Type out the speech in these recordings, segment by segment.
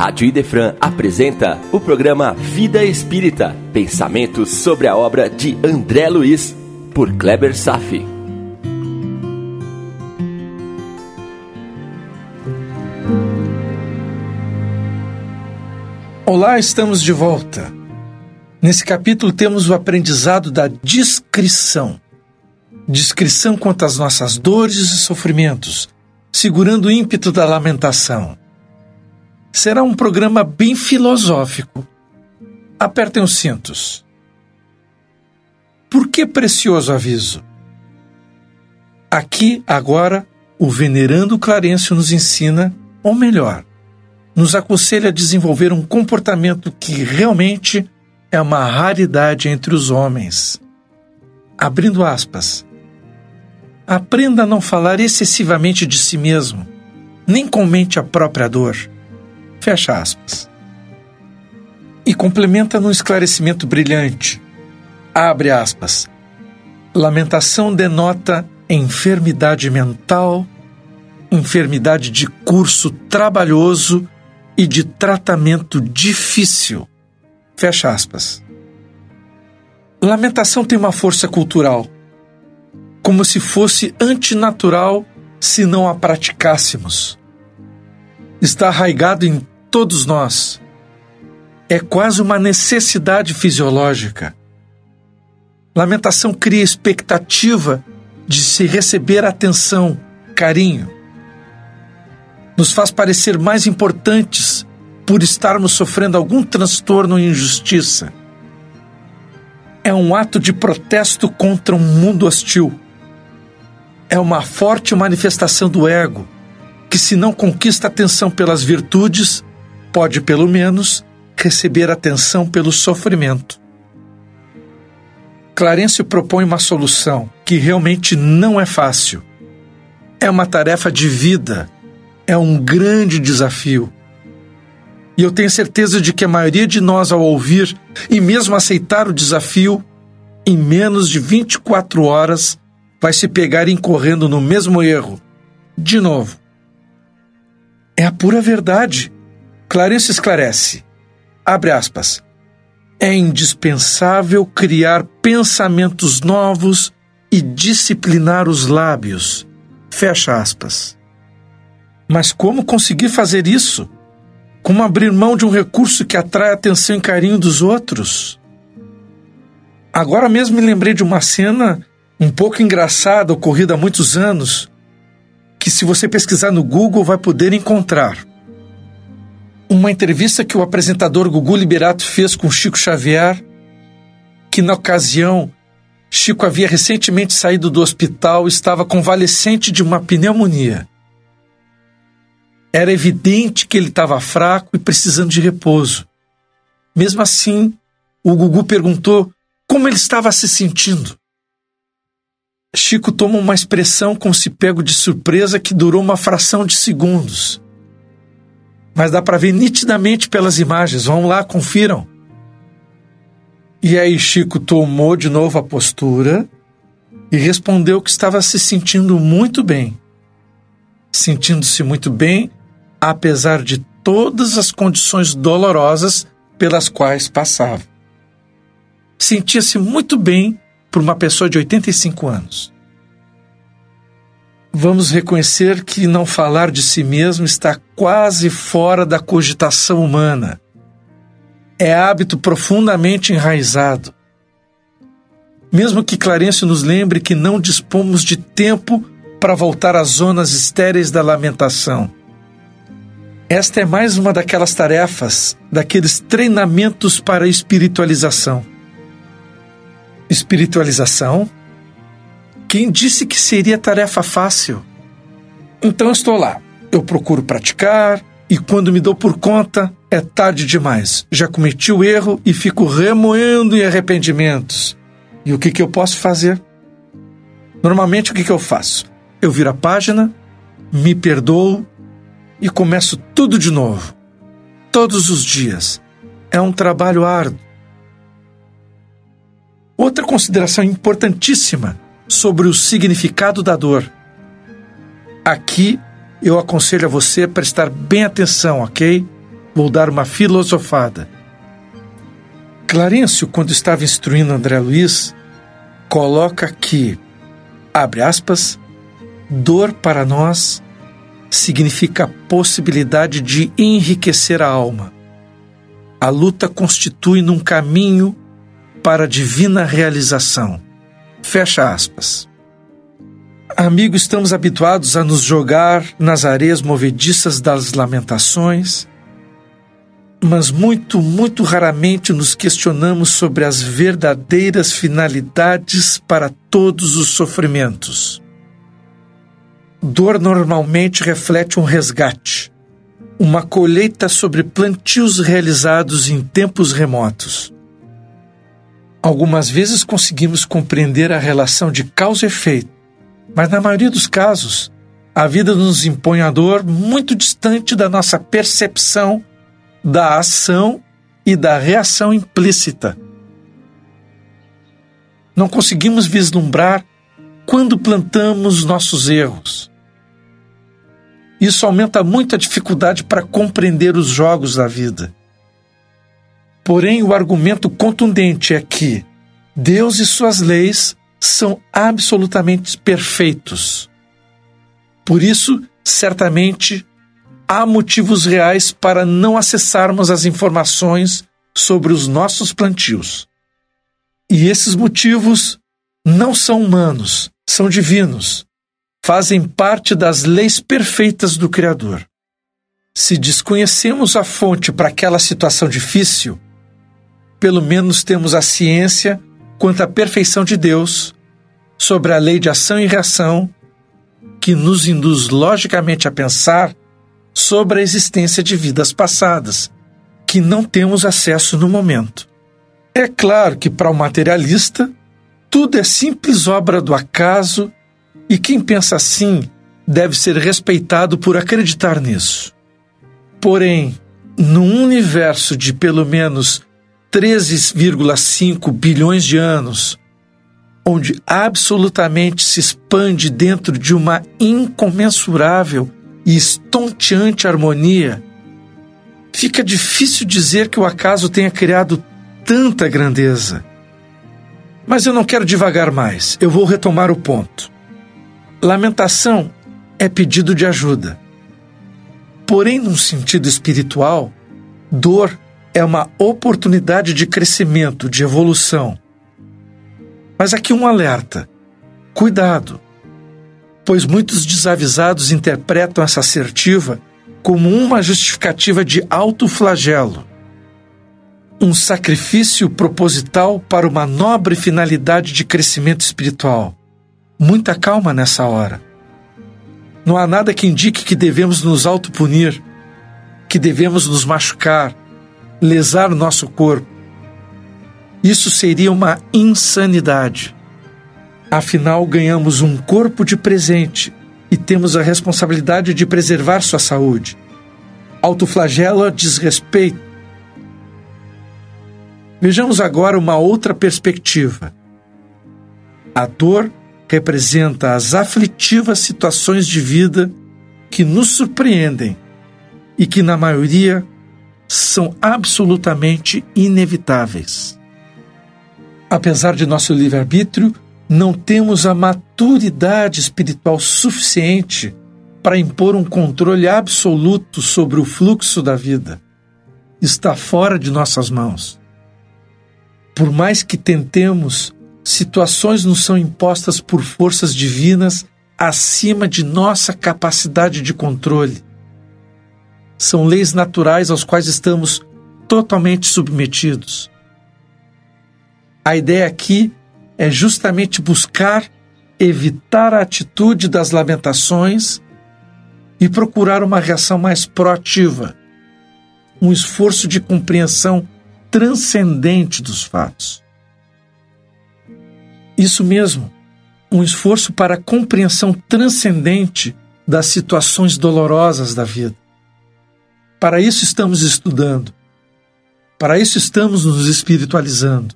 Rádio Idefran apresenta o programa Vida Espírita, pensamentos sobre a obra de André Luiz, por Kleber Safi. Olá, estamos de volta. Nesse capítulo temos o aprendizado da discrição. Discrição quanto às nossas dores e sofrimentos, segurando o ímpeto da lamentação será um programa bem filosófico. Apertem os cintos. Por que precioso aviso? Aqui, agora, o venerando Clarencio nos ensina, ou melhor, nos aconselha a desenvolver um comportamento que realmente é uma raridade entre os homens. Abrindo aspas. Aprenda a não falar excessivamente de si mesmo, nem comente a própria dor Fecha aspas. E complementa num esclarecimento brilhante. Abre aspas. Lamentação denota enfermidade mental, enfermidade de curso trabalhoso e de tratamento difícil. Fecha aspas. Lamentação tem uma força cultural, como se fosse antinatural se não a praticássemos. Está arraigado em todos nós. É quase uma necessidade fisiológica. Lamentação cria expectativa de se receber atenção, carinho. Nos faz parecer mais importantes por estarmos sofrendo algum transtorno ou injustiça. É um ato de protesto contra um mundo hostil. É uma forte manifestação do ego, que, se não conquista atenção pelas virtudes, pode, pelo menos, receber atenção pelo sofrimento. Clarencio propõe uma solução que realmente não é fácil. É uma tarefa de vida, é um grande desafio. E eu tenho certeza de que a maioria de nós, ao ouvir e mesmo aceitar o desafio, em menos de 24 horas vai se pegar incorrendo no mesmo erro. De novo. É a pura verdade. Clarice esclarece, abre aspas, é indispensável criar pensamentos novos e disciplinar os lábios, fecha aspas. Mas como conseguir fazer isso? Como abrir mão de um recurso que atrai a atenção e carinho dos outros? Agora mesmo me lembrei de uma cena um pouco engraçada, ocorrida há muitos anos, que se você pesquisar no Google vai poder encontrar uma entrevista que o apresentador Gugu Liberato fez com Chico Xavier, que na ocasião Chico havia recentemente saído do hospital estava convalescente de uma pneumonia. Era evidente que ele estava fraco e precisando de repouso. Mesmo assim, o Gugu perguntou como ele estava se sentindo. Chico toma uma expressão como se pego de surpresa que durou uma fração de segundos mas dá para ver nitidamente pelas imagens. Vão lá, confiram. E aí Chico tomou de novo a postura e respondeu que estava se sentindo muito bem. Sentindo-se muito bem, apesar de todas as condições dolorosas pelas quais passava. Sentia-se muito bem por uma pessoa de 85 anos vamos reconhecer que não falar de si mesmo está quase fora da cogitação humana. É hábito profundamente enraizado. Mesmo que Clarencio nos lembre que não dispomos de tempo para voltar às zonas estéreis da lamentação. Esta é mais uma daquelas tarefas, daqueles treinamentos para a espiritualização. Espiritualização quem disse que seria tarefa fácil? Então estou lá. Eu procuro praticar e quando me dou por conta, é tarde demais. Já cometi o erro e fico remoendo em arrependimentos. E o que, que eu posso fazer? Normalmente o que, que eu faço? Eu viro a página, me perdoo e começo tudo de novo. Todos os dias. É um trabalho árduo. Outra consideração importantíssima sobre o significado da dor. Aqui eu aconselho a você prestar bem atenção, ok? vou dar uma filosofada. Clarencio, quando estava instruindo André Luiz, coloca que, abre aspas, dor para nós significa a possibilidade de enriquecer a alma. A luta constitui num caminho para a divina realização. Fecha aspas. Amigo, estamos habituados a nos jogar nas areias movediças das lamentações, mas muito, muito raramente nos questionamos sobre as verdadeiras finalidades para todos os sofrimentos. Dor normalmente reflete um resgate, uma colheita sobre plantios realizados em tempos remotos. Algumas vezes conseguimos compreender a relação de causa e efeito, mas na maioria dos casos, a vida nos impõe a dor muito distante da nossa percepção da ação e da reação implícita. Não conseguimos vislumbrar quando plantamos nossos erros. Isso aumenta muito a dificuldade para compreender os jogos da vida. Porém, o argumento contundente é que Deus e suas leis são absolutamente perfeitos. Por isso, certamente, há motivos reais para não acessarmos as informações sobre os nossos plantios. E esses motivos não são humanos, são divinos, fazem parte das leis perfeitas do Criador. Se desconhecemos a fonte para aquela situação difícil, pelo menos temos a ciência quanto à perfeição de Deus, sobre a lei de ação e reação, que nos induz logicamente a pensar sobre a existência de vidas passadas, que não temos acesso no momento. É claro que para o materialista, tudo é simples obra do acaso e quem pensa assim deve ser respeitado por acreditar nisso. Porém, num universo de pelo menos 13,5 bilhões de anos, onde absolutamente se expande dentro de uma incomensurável e estonteante harmonia, fica difícil dizer que o acaso tenha criado tanta grandeza. Mas eu não quero divagar mais, eu vou retomar o ponto. Lamentação é pedido de ajuda. Porém, num sentido espiritual, dor é uma oportunidade de crescimento, de evolução. Mas aqui um alerta: cuidado, pois muitos desavisados interpretam essa assertiva como uma justificativa de autoflagelo, um sacrifício proposital para uma nobre finalidade de crescimento espiritual. Muita calma nessa hora. Não há nada que indique que devemos nos autopunir, que devemos nos machucar, lesar nosso corpo. Isso seria uma insanidade. Afinal, ganhamos um corpo de presente e temos a responsabilidade de preservar sua saúde. Autoflagelo a desrespeito. Vejamos agora uma outra perspectiva. A dor representa as aflitivas situações de vida que nos surpreendem e que, na maioria, são absolutamente inevitáveis. Apesar de nosso livre-arbítrio, não temos a maturidade espiritual suficiente para impor um controle absoluto sobre o fluxo da vida. Está fora de nossas mãos. Por mais que tentemos, situações nos são impostas por forças divinas acima de nossa capacidade de controle são leis naturais aos quais estamos totalmente submetidos. A ideia aqui é justamente buscar evitar a atitude das lamentações e procurar uma reação mais proativa, um esforço de compreensão transcendente dos fatos. Isso mesmo, um esforço para a compreensão transcendente das situações dolorosas da vida. Para isso estamos estudando. Para isso estamos nos espiritualizando.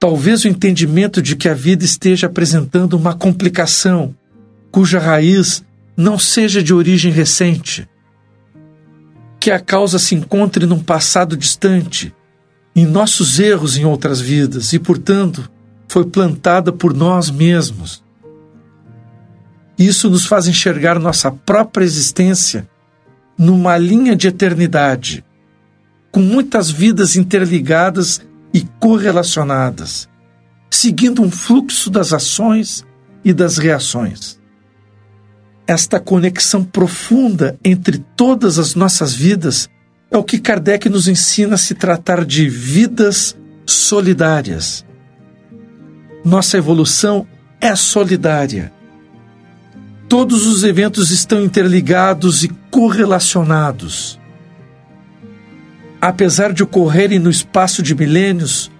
Talvez o entendimento de que a vida esteja apresentando uma complicação cuja raiz não seja de origem recente, que a causa se encontre num passado distante, em nossos erros em outras vidas e, portanto, foi plantada por nós mesmos. Isso nos faz enxergar nossa própria existência numa linha de eternidade, com muitas vidas interligadas e correlacionadas, seguindo um fluxo das ações e das reações. Esta conexão profunda entre todas as nossas vidas é o que Kardec nos ensina a se tratar de vidas solidárias. Nossa evolução é solidária Todos os eventos estão interligados e correlacionados. Apesar de ocorrerem no espaço de milênios,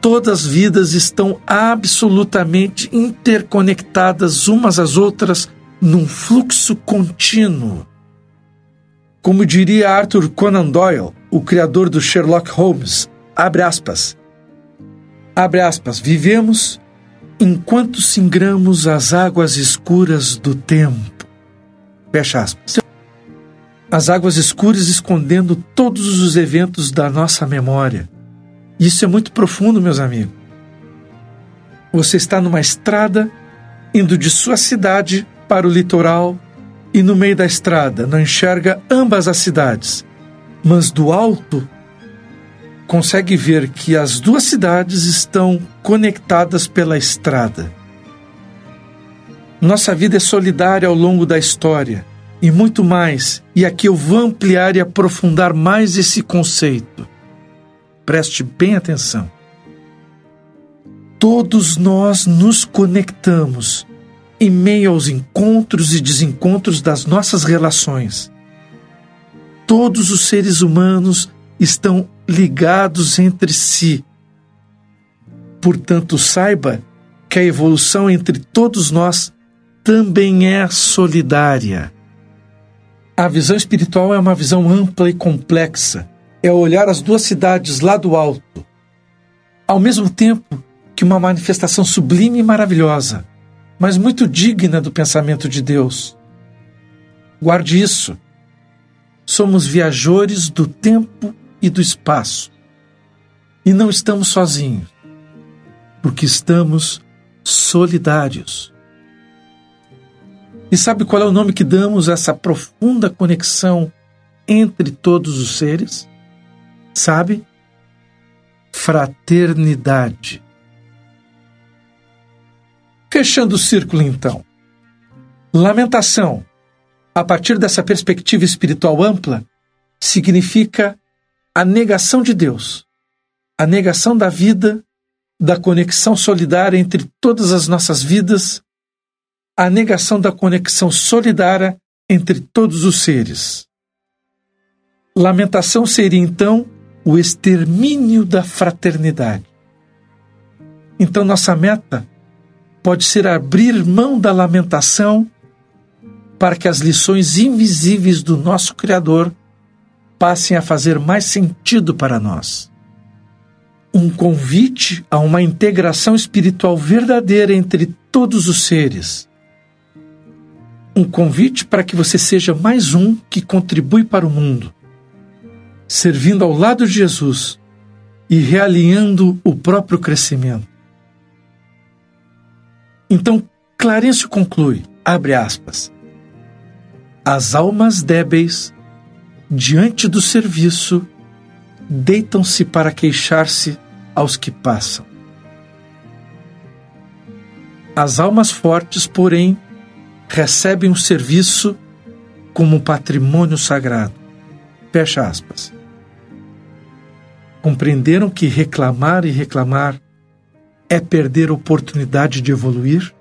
todas as vidas estão absolutamente interconectadas umas às outras num fluxo contínuo. Como diria Arthur Conan Doyle, o criador do Sherlock Holmes, abre aspas, abre aspas, vivemos enquanto singramos as águas escuras do tempo. Fecha aspas. As águas escuras escondendo todos os eventos da nossa memória. Isso é muito profundo, meus amigos. Você está numa estrada indo de sua cidade para o litoral e no meio da estrada não enxerga ambas as cidades, mas do alto consegue ver que as duas cidades estão conectadas pela estrada. Nossa vida é solidária ao longo da história e muito mais, e aqui eu vou ampliar e aprofundar mais esse conceito. Preste bem atenção. Todos nós nos conectamos em meio aos encontros e desencontros das nossas relações. Todos os seres humanos estão ligados entre si. Portanto, saiba que a evolução entre todos nós também é solidária. A visão espiritual é uma visão ampla e complexa. É olhar as duas cidades lá do alto, ao mesmo tempo que uma manifestação sublime e maravilhosa, mas muito digna do pensamento de Deus. Guarde isso. Somos viajores do tempo e do espaço. E não estamos sozinhos, porque estamos solidários. E sabe qual é o nome que damos a essa profunda conexão entre todos os seres? Sabe? Fraternidade. Fechando o círculo, então. Lamentação, a partir dessa perspectiva espiritual ampla, significa a negação de Deus, a negação da vida, da conexão solidária entre todas as nossas vidas, a negação da conexão solidária entre todos os seres. Lamentação seria então o extermínio da fraternidade. Então, nossa meta pode ser abrir mão da lamentação para que as lições invisíveis do nosso Criador passem a fazer mais sentido para nós. Um convite a uma integração espiritual verdadeira entre todos os seres. Um convite para que você seja mais um que contribui para o mundo, servindo ao lado de Jesus e realinhando o próprio crescimento. Então, Clarencio conclui, abre aspas, as almas débeis diante do serviço, deitam-se para queixar-se aos que passam. As almas fortes, porém, recebem o serviço como patrimônio sagrado. Fecha aspas. Compreenderam que reclamar e reclamar é perder a oportunidade de evoluir?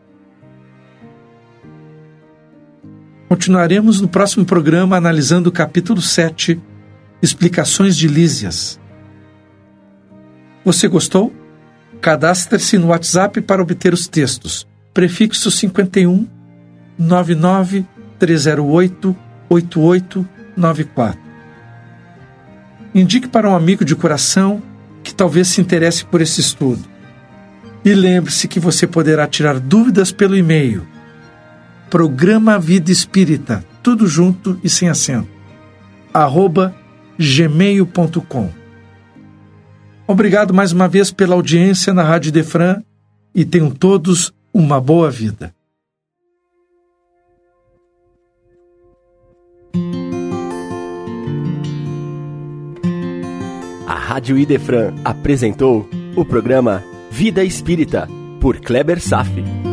Continuaremos no próximo programa analisando o capítulo 7, Explicações de Lísias. Você gostou? Cadastre-se no WhatsApp para obter os textos. Prefixo 51 99 308 8894. Indique para um amigo de coração que talvez se interesse por esse estudo. E lembre-se que você poderá tirar dúvidas pelo e-mail Programa Vida Espírita, tudo junto e sem acento, arroba gmail.com. Obrigado mais uma vez pela audiência na Rádio Defran e tenham todos uma boa vida. A Rádio Idefran apresentou o programa Vida Espírita, por Kleber Safi.